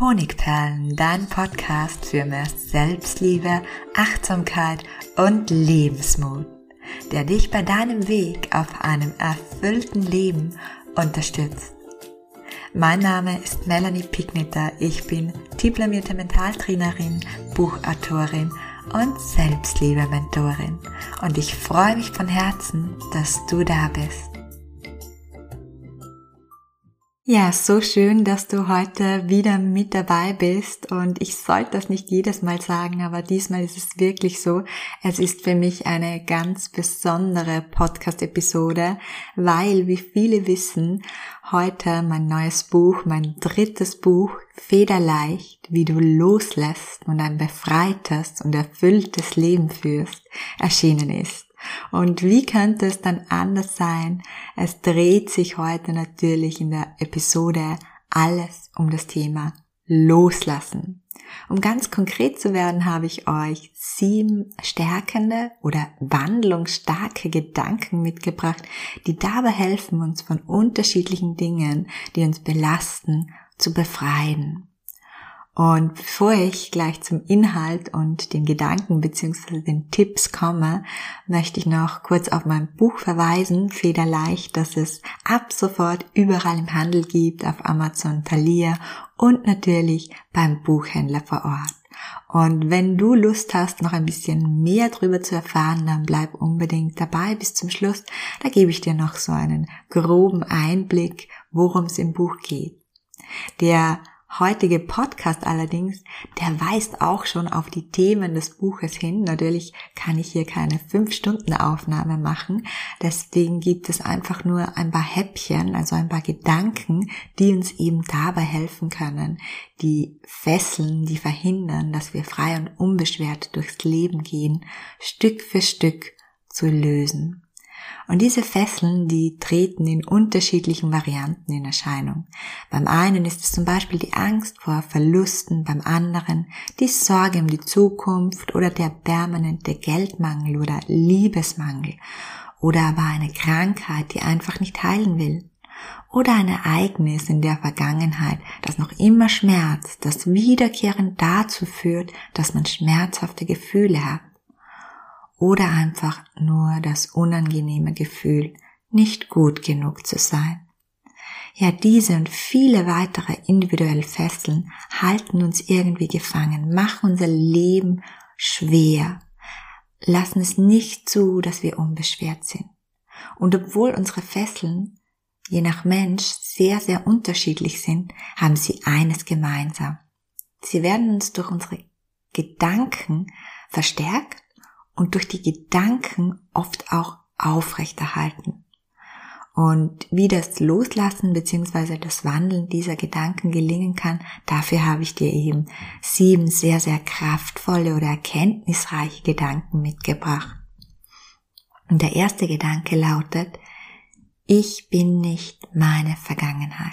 Honigperlen, dein Podcast für mehr Selbstliebe, Achtsamkeit und Lebensmut, der dich bei deinem Weg auf einem erfüllten Leben unterstützt. Mein Name ist Melanie Pignetter, ich bin diplomierte Mentaltrainerin, Buchautorin und Selbstliebe-Mentorin und ich freue mich von Herzen, dass du da bist. Ja, so schön, dass du heute wieder mit dabei bist und ich sollte das nicht jedes Mal sagen, aber diesmal ist es wirklich so. Es ist für mich eine ganz besondere Podcast-Episode, weil, wie viele wissen, heute mein neues Buch, mein drittes Buch, Federleicht, wie du loslässt und ein befreites und erfülltes Leben führst, erschienen ist. Und wie könnte es dann anders sein? Es dreht sich heute natürlich in der Episode alles um das Thema Loslassen. Um ganz konkret zu werden, habe ich euch sieben stärkende oder wandlungsstarke Gedanken mitgebracht, die dabei helfen, uns von unterschiedlichen Dingen, die uns belasten, zu befreien. Und bevor ich gleich zum Inhalt und den Gedanken bzw. den Tipps komme, möchte ich noch kurz auf mein Buch verweisen, Federleicht, das es ab sofort überall im Handel gibt, auf Amazon, Thalia und natürlich beim Buchhändler vor Ort. Und wenn du Lust hast, noch ein bisschen mehr darüber zu erfahren, dann bleib unbedingt dabei bis zum Schluss. Da gebe ich dir noch so einen groben Einblick, worum es im Buch geht. Der heutige Podcast allerdings, der weist auch schon auf die Themen des Buches hin. Natürlich kann ich hier keine 5-Stunden-Aufnahme machen. Deswegen gibt es einfach nur ein paar Häppchen, also ein paar Gedanken, die uns eben dabei helfen können, die Fesseln, die verhindern, dass wir frei und unbeschwert durchs Leben gehen, Stück für Stück zu lösen. Und diese Fesseln, die treten in unterschiedlichen Varianten in Erscheinung. Beim einen ist es zum Beispiel die Angst vor Verlusten, beim anderen die Sorge um die Zukunft oder der permanente Geldmangel oder Liebesmangel oder aber eine Krankheit, die einfach nicht heilen will oder ein Ereignis in der Vergangenheit, das noch immer schmerzt, das wiederkehrend dazu führt, dass man schmerzhafte Gefühle hat oder einfach nur das unangenehme Gefühl, nicht gut genug zu sein. Ja, diese und viele weitere individuelle Fesseln halten uns irgendwie gefangen, machen unser Leben schwer, lassen es nicht zu, dass wir unbeschwert sind. Und obwohl unsere Fesseln je nach Mensch sehr, sehr unterschiedlich sind, haben sie eines gemeinsam. Sie werden uns durch unsere Gedanken verstärkt und durch die Gedanken oft auch aufrechterhalten. Und wie das Loslassen bzw. das Wandeln dieser Gedanken gelingen kann, dafür habe ich dir eben sieben sehr, sehr kraftvolle oder erkenntnisreiche Gedanken mitgebracht. Und der erste Gedanke lautet, ich bin nicht meine Vergangenheit.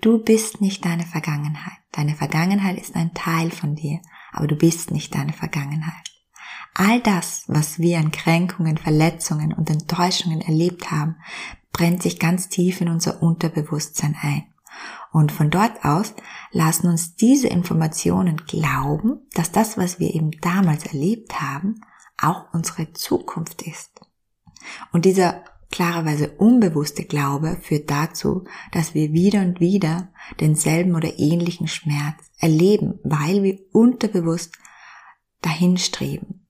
Du bist nicht deine Vergangenheit. Deine Vergangenheit ist ein Teil von dir, aber du bist nicht deine Vergangenheit. All das, was wir an Kränkungen, Verletzungen und Enttäuschungen erlebt haben, brennt sich ganz tief in unser Unterbewusstsein ein. Und von dort aus lassen uns diese Informationen glauben, dass das, was wir eben damals erlebt haben, auch unsere Zukunft ist. Und dieser klarerweise unbewusste Glaube führt dazu, dass wir wieder und wieder denselben oder ähnlichen Schmerz erleben, weil wir unterbewusst dahin streben.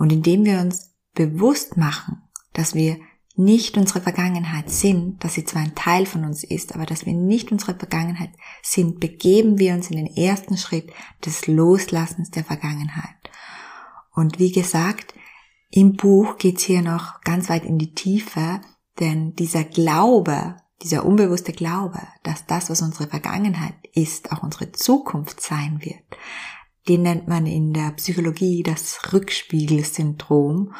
Und indem wir uns bewusst machen, dass wir nicht unsere Vergangenheit sind, dass sie zwar ein Teil von uns ist, aber dass wir nicht unsere Vergangenheit sind, begeben wir uns in den ersten Schritt des Loslassens der Vergangenheit. Und wie gesagt, im Buch geht's hier noch ganz weit in die Tiefe, denn dieser Glaube, dieser unbewusste Glaube, dass das, was unsere Vergangenheit ist, auch unsere Zukunft sein wird, den nennt man in der Psychologie das Rückspiegelsyndrom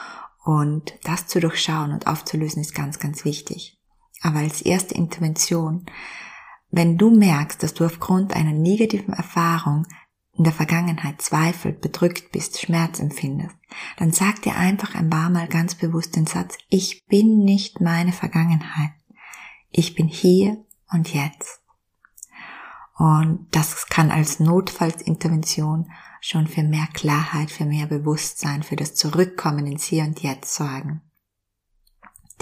und das zu durchschauen und aufzulösen ist ganz, ganz wichtig. Aber als erste Intervention, wenn du merkst, dass du aufgrund einer negativen Erfahrung in der Vergangenheit zweifelt, bedrückt bist, Schmerz empfindest, dann sag dir einfach ein paar Mal ganz bewusst den Satz, ich bin nicht meine Vergangenheit. Ich bin hier und jetzt. Und das kann als Notfallsintervention schon für mehr Klarheit, für mehr Bewusstsein, für das Zurückkommen ins Hier und Jetzt sorgen.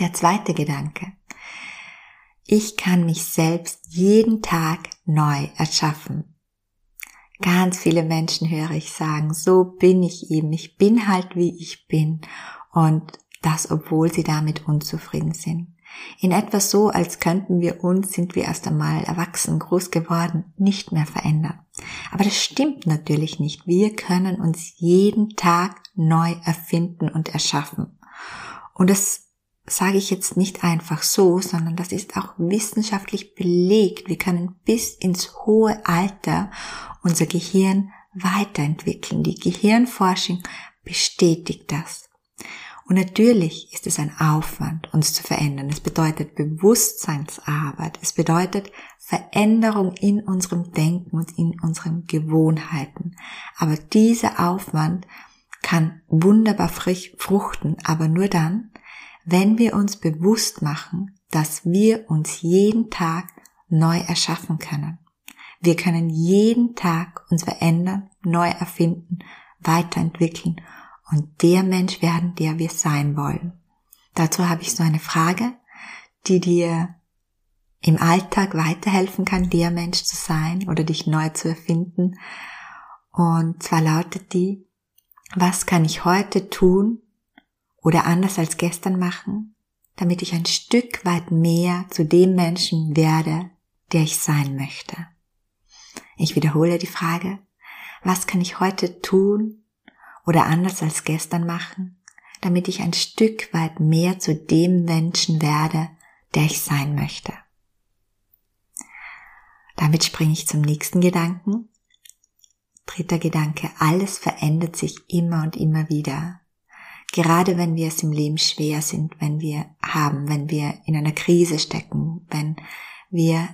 Der zweite Gedanke. Ich kann mich selbst jeden Tag neu erschaffen. Ganz viele Menschen höre ich sagen, so bin ich eben, ich bin halt wie ich bin und das, obwohl sie damit unzufrieden sind. In etwas so, als könnten wir uns, sind wir erst einmal erwachsen, groß geworden, nicht mehr verändern. Aber das stimmt natürlich nicht. Wir können uns jeden Tag neu erfinden und erschaffen. Und das sage ich jetzt nicht einfach so, sondern das ist auch wissenschaftlich belegt. Wir können bis ins hohe Alter unser Gehirn weiterentwickeln. Die Gehirnforschung bestätigt das. Und natürlich ist es ein Aufwand, uns zu verändern. Es bedeutet Bewusstseinsarbeit. Es bedeutet Veränderung in unserem Denken und in unseren Gewohnheiten. Aber dieser Aufwand kann wunderbar fruchten, aber nur dann, wenn wir uns bewusst machen, dass wir uns jeden Tag neu erschaffen können. Wir können jeden Tag uns verändern, neu erfinden, weiterentwickeln und der Mensch werden, der wir sein wollen. Dazu habe ich so eine Frage, die dir im Alltag weiterhelfen kann, der Mensch zu sein oder dich neu zu erfinden. Und zwar lautet die, was kann ich heute tun oder anders als gestern machen, damit ich ein Stück weit mehr zu dem Menschen werde, der ich sein möchte. Ich wiederhole die Frage, was kann ich heute tun oder anders als gestern machen, damit ich ein Stück weit mehr zu dem Menschen werde, der ich sein möchte. Damit springe ich zum nächsten Gedanken. Dritter Gedanke, alles verändert sich immer und immer wieder. Gerade wenn wir es im Leben schwer sind, wenn wir haben, wenn wir in einer Krise stecken, wenn wir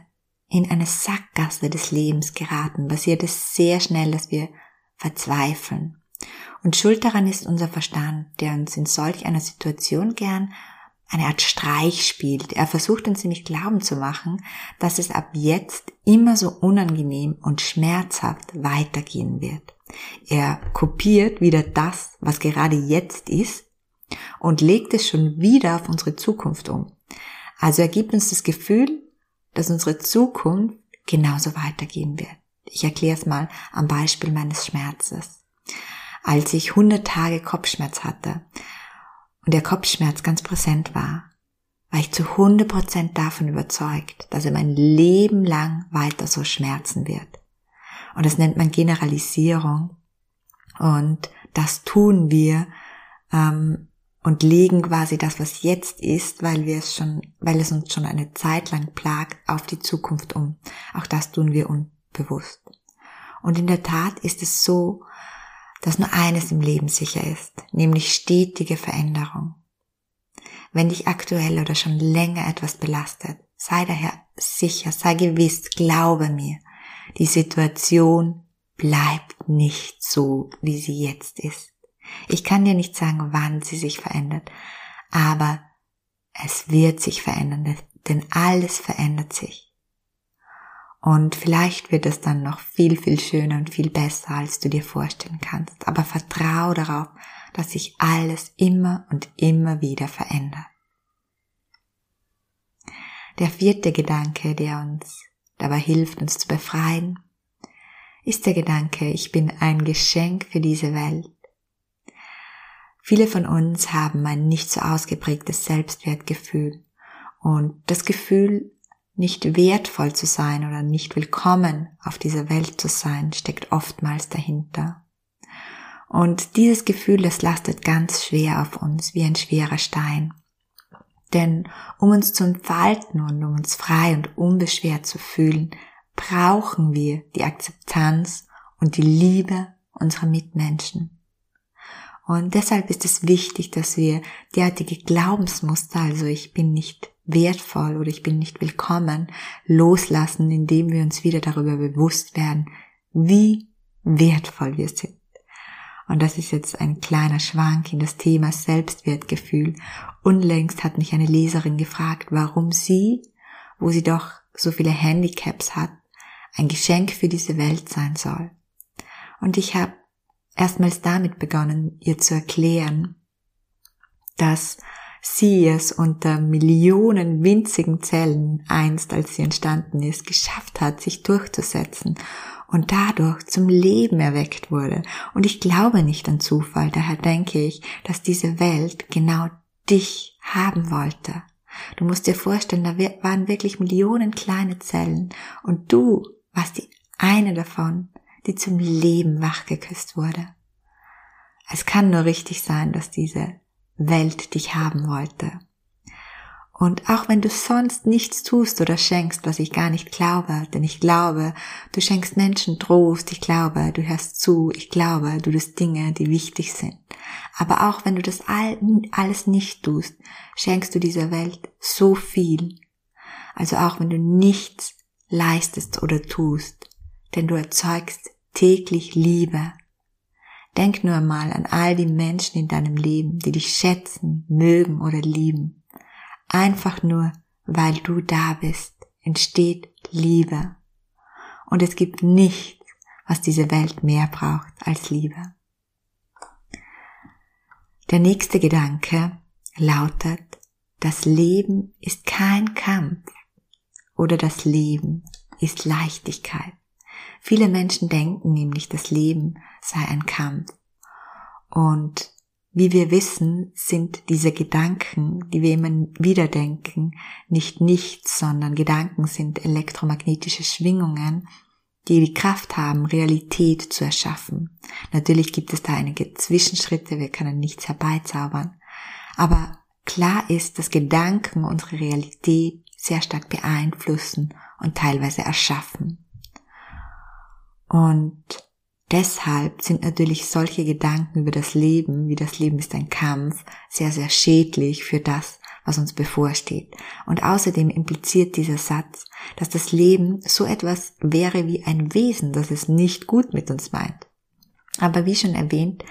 in eine Sackgasse des Lebens geraten, passiert es sehr schnell, dass wir verzweifeln. Und schuld daran ist unser Verstand, der uns in solch einer Situation gern eine Art Streich spielt. Er versucht uns nämlich glauben zu machen, dass es ab jetzt immer so unangenehm und schmerzhaft weitergehen wird. Er kopiert wieder das, was gerade jetzt ist und legt es schon wieder auf unsere Zukunft um. Also er gibt uns das Gefühl, dass unsere Zukunft genauso weitergehen wird. Ich erkläre es mal am Beispiel meines Schmerzes als ich 100 Tage Kopfschmerz hatte und der Kopfschmerz ganz präsent war, war ich zu 100% davon überzeugt, dass er mein Leben lang weiter so schmerzen wird. Und das nennt man Generalisierung. Und das tun wir ähm, und legen quasi das, was jetzt ist, weil wir es schon, weil es uns schon eine Zeit lang plagt, auf die Zukunft um. Auch das tun wir unbewusst. Und in der Tat ist es so, dass nur eines im Leben sicher ist, nämlich stetige Veränderung. Wenn dich aktuell oder schon länger etwas belastet, sei daher sicher, sei gewiss, glaube mir, die Situation bleibt nicht so, wie sie jetzt ist. Ich kann dir nicht sagen, wann sie sich verändert, aber es wird sich verändern, denn alles verändert sich. Und vielleicht wird es dann noch viel, viel schöner und viel besser, als du dir vorstellen kannst. Aber vertrau darauf, dass sich alles immer und immer wieder verändert. Der vierte Gedanke, der uns dabei hilft, uns zu befreien, ist der Gedanke, ich bin ein Geschenk für diese Welt. Viele von uns haben ein nicht so ausgeprägtes Selbstwertgefühl und das Gefühl, nicht wertvoll zu sein oder nicht willkommen auf dieser Welt zu sein, steckt oftmals dahinter. Und dieses Gefühl, das lastet ganz schwer auf uns, wie ein schwerer Stein. Denn um uns zu entfalten und um uns frei und unbeschwert zu fühlen, brauchen wir die Akzeptanz und die Liebe unserer Mitmenschen. Und deshalb ist es wichtig, dass wir derartige Glaubensmuster, also ich bin nicht wertvoll oder ich bin nicht willkommen, loslassen, indem wir uns wieder darüber bewusst werden, wie wertvoll wir sind. Und das ist jetzt ein kleiner Schwank in das Thema Selbstwertgefühl. Unlängst hat mich eine Leserin gefragt, warum sie, wo sie doch so viele Handicaps hat, ein Geschenk für diese Welt sein soll. Und ich habe erstmals damit begonnen, ihr zu erklären, dass sie es unter Millionen winzigen Zellen einst, als sie entstanden ist, geschafft hat, sich durchzusetzen und dadurch zum Leben erweckt wurde. Und ich glaube nicht an Zufall, daher denke ich, dass diese Welt genau dich haben wollte. Du musst dir vorstellen, da waren wirklich Millionen kleine Zellen und du warst die eine davon, die zum Leben wachgeküsst wurde. Es kann nur richtig sein, dass diese Welt dich haben wollte. Und auch wenn du sonst nichts tust oder schenkst, was ich gar nicht glaube, denn ich glaube, du schenkst Menschen Trost, ich glaube, du hörst zu, ich glaube, du tust Dinge, die wichtig sind. Aber auch wenn du das alles nicht tust, schenkst du dieser Welt so viel. Also auch wenn du nichts leistest oder tust, denn du erzeugst täglich Liebe. Denk nur einmal an all die Menschen in deinem Leben, die dich schätzen, mögen oder lieben. Einfach nur, weil du da bist, entsteht Liebe. Und es gibt nichts, was diese Welt mehr braucht als Liebe. Der nächste Gedanke lautet, das Leben ist kein Kampf oder das Leben ist Leichtigkeit. Viele Menschen denken nämlich, das Leben sei ein Kampf. Und wie wir wissen, sind diese Gedanken, die wir immer wieder denken, nicht nichts, sondern Gedanken sind elektromagnetische Schwingungen, die die Kraft haben, Realität zu erschaffen. Natürlich gibt es da einige Zwischenschritte, wir können nichts herbeizaubern. Aber klar ist, dass Gedanken unsere Realität sehr stark beeinflussen und teilweise erschaffen. Und Deshalb sind natürlich solche Gedanken über das Leben, wie das Leben ist ein Kampf, sehr, sehr schädlich für das, was uns bevorsteht. Und außerdem impliziert dieser Satz, dass das Leben so etwas wäre wie ein Wesen, das es nicht gut mit uns meint. Aber wie schon erwähnt,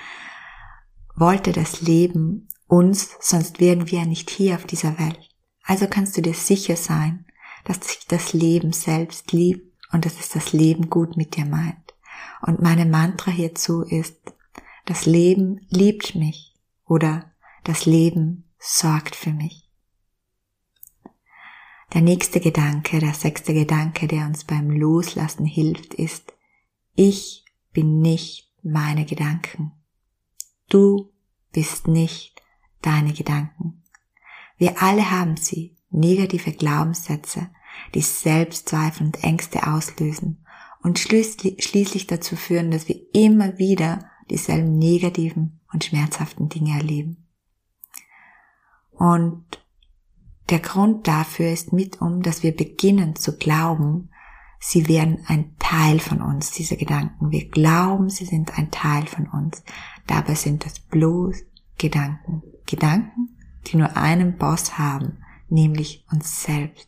wollte das Leben uns, sonst wären wir nicht hier auf dieser Welt. Also kannst du dir sicher sein, dass sich das Leben selbst liebt und dass es das Leben gut mit dir meint. Und meine Mantra hierzu ist, das Leben liebt mich oder das Leben sorgt für mich. Der nächste Gedanke, der sechste Gedanke, der uns beim Loslassen hilft, ist, ich bin nicht meine Gedanken. Du bist nicht deine Gedanken. Wir alle haben sie, negative Glaubenssätze, die Selbstzweifel und Ängste auslösen und schließlich dazu führen, dass wir immer wieder dieselben negativen und schmerzhaften Dinge erleben. Und der Grund dafür ist mitum, dass wir beginnen zu glauben, sie wären ein Teil von uns, diese Gedanken. Wir glauben, sie sind ein Teil von uns. Dabei sind das bloß Gedanken. Gedanken, die nur einen Boss haben, nämlich uns selbst.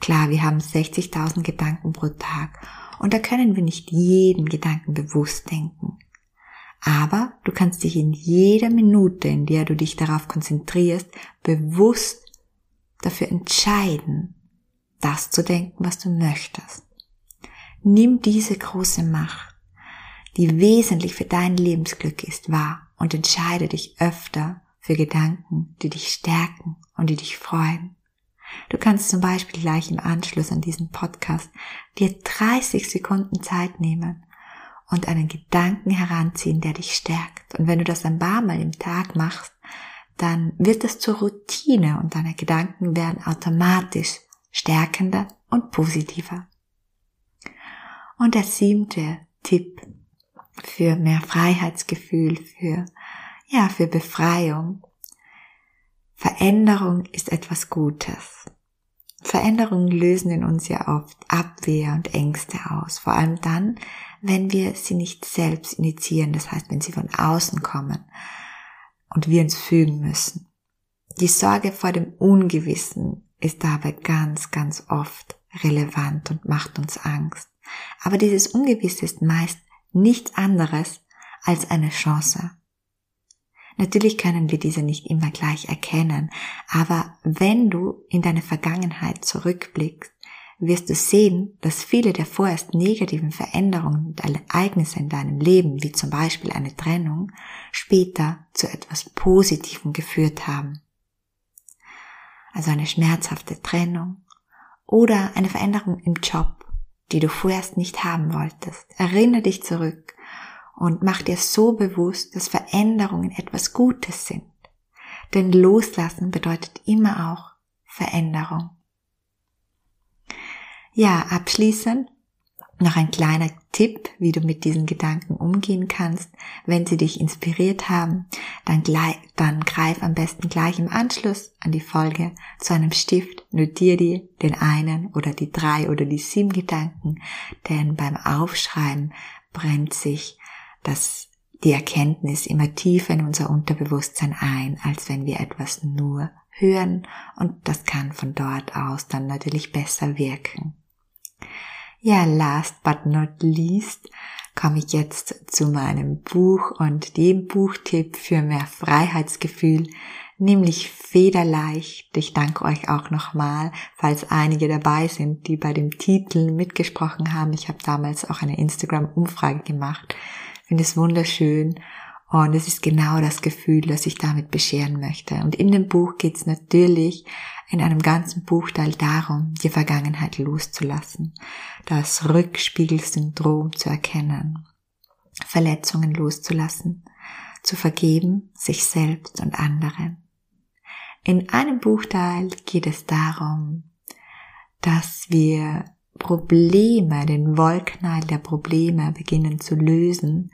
Klar, wir haben 60.000 Gedanken pro Tag und da können wir nicht jeden Gedanken bewusst denken. Aber du kannst dich in jeder Minute, in der du dich darauf konzentrierst, bewusst dafür entscheiden, das zu denken, was du möchtest. Nimm diese große Macht, die wesentlich für dein Lebensglück ist, wahr und entscheide dich öfter für Gedanken, die dich stärken und die dich freuen. Du kannst zum Beispiel gleich im Anschluss an diesen Podcast dir 30 Sekunden Zeit nehmen und einen Gedanken heranziehen, der dich stärkt. Und wenn du das ein paar Mal im Tag machst, dann wird es zur Routine und deine Gedanken werden automatisch stärkender und positiver. Und der siebte Tipp für mehr Freiheitsgefühl, für, ja, für Befreiung Veränderung ist etwas Gutes. Veränderungen lösen in uns ja oft Abwehr und Ängste aus, vor allem dann, wenn wir sie nicht selbst initiieren, das heißt, wenn sie von außen kommen und wir uns fügen müssen. Die Sorge vor dem Ungewissen ist dabei ganz, ganz oft relevant und macht uns Angst. Aber dieses Ungewisse ist meist nichts anderes als eine Chance. Natürlich können wir diese nicht immer gleich erkennen, aber wenn du in deine Vergangenheit zurückblickst, wirst du sehen, dass viele der vorerst negativen Veränderungen und Ereignisse in deinem Leben, wie zum Beispiel eine Trennung, später zu etwas Positivem geführt haben. Also eine schmerzhafte Trennung oder eine Veränderung im Job, die du vorerst nicht haben wolltest. Erinnere dich zurück und mach dir so bewusst, dass Veränderungen etwas Gutes sind. Denn loslassen bedeutet immer auch Veränderung. Ja, abschließend noch ein kleiner Tipp, wie du mit diesen Gedanken umgehen kannst. Wenn sie dich inspiriert haben, dann, dann greif am besten gleich im Anschluss an die Folge zu einem Stift, notier dir den einen oder die drei oder die sieben Gedanken, denn beim Aufschreiben brennt sich das, die Erkenntnis immer tiefer in unser Unterbewusstsein ein, als wenn wir etwas nur hören und das kann von dort aus dann natürlich besser wirken. Ja, last but not least komme ich jetzt zu meinem Buch und dem Buchtipp für mehr Freiheitsgefühl, nämlich Federleicht. Ich danke euch auch nochmal, falls einige dabei sind, die bei dem Titel mitgesprochen haben. Ich habe damals auch eine Instagram-Umfrage gemacht finde es wunderschön und es ist genau das Gefühl, das ich damit bescheren möchte. Und in dem Buch geht es natürlich in einem ganzen Buchteil darum, die Vergangenheit loszulassen, das Rückspiegelsyndrom zu erkennen, Verletzungen loszulassen, zu vergeben, sich selbst und anderen. In einem Buchteil geht es darum, dass wir Probleme, den Wollknall der Probleme beginnen zu lösen,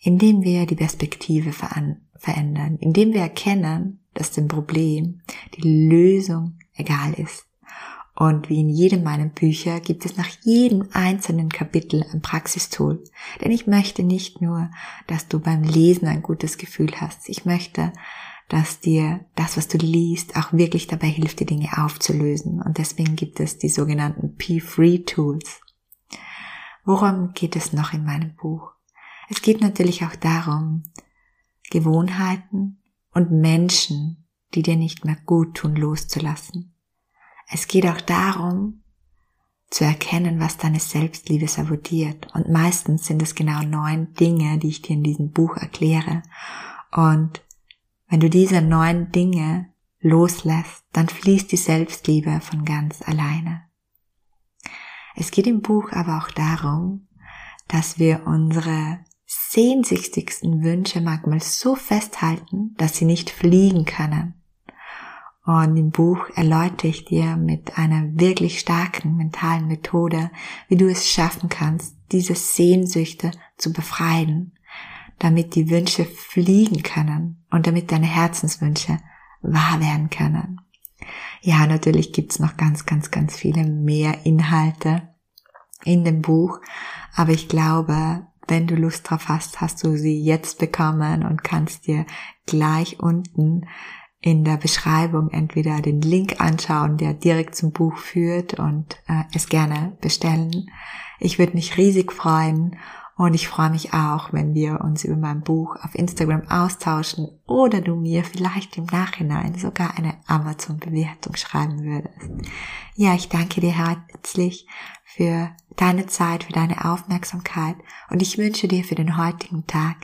indem wir die Perspektive verändern, indem wir erkennen, dass dem Problem die Lösung egal ist. Und wie in jedem meiner Bücher gibt es nach jedem einzelnen Kapitel ein Praxistool. Denn ich möchte nicht nur, dass du beim Lesen ein gutes Gefühl hast. Ich möchte, dass dir das, was du liest, auch wirklich dabei hilft, die Dinge aufzulösen. Und deswegen gibt es die sogenannten P-Free Tools. Worum geht es noch in meinem Buch? Es geht natürlich auch darum, Gewohnheiten und Menschen, die dir nicht mehr gut tun, loszulassen. Es geht auch darum, zu erkennen, was deine Selbstliebe sabotiert. Und meistens sind es genau neun Dinge, die ich dir in diesem Buch erkläre. Und wenn du diese neun Dinge loslässt, dann fließt die Selbstliebe von ganz alleine. Es geht im Buch aber auch darum, dass wir unsere sehnsüchtigsten Wünsche manchmal so festhalten, dass sie nicht fliegen können. Und im Buch erläutere ich dir mit einer wirklich starken mentalen Methode, wie du es schaffen kannst, diese Sehnsüchte zu befreien, damit die Wünsche fliegen können und damit deine Herzenswünsche wahr werden können. Ja, natürlich gibt's noch ganz, ganz, ganz viele mehr Inhalte in dem Buch, aber ich glaube, wenn du Lust drauf hast, hast du sie jetzt bekommen und kannst dir gleich unten in der Beschreibung entweder den Link anschauen, der direkt zum Buch führt und äh, es gerne bestellen. Ich würde mich riesig freuen und ich freue mich auch, wenn wir uns über mein Buch auf Instagram austauschen oder du mir vielleicht im Nachhinein sogar eine Amazon-Bewertung schreiben würdest. Ja, ich danke dir herzlich für deine Zeit, für deine Aufmerksamkeit und ich wünsche dir für den heutigen Tag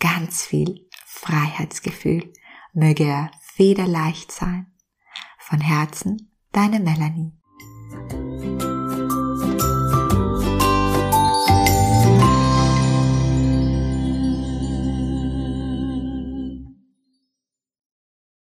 ganz viel Freiheitsgefühl. Möge er federleicht sein. Von Herzen, deine Melanie.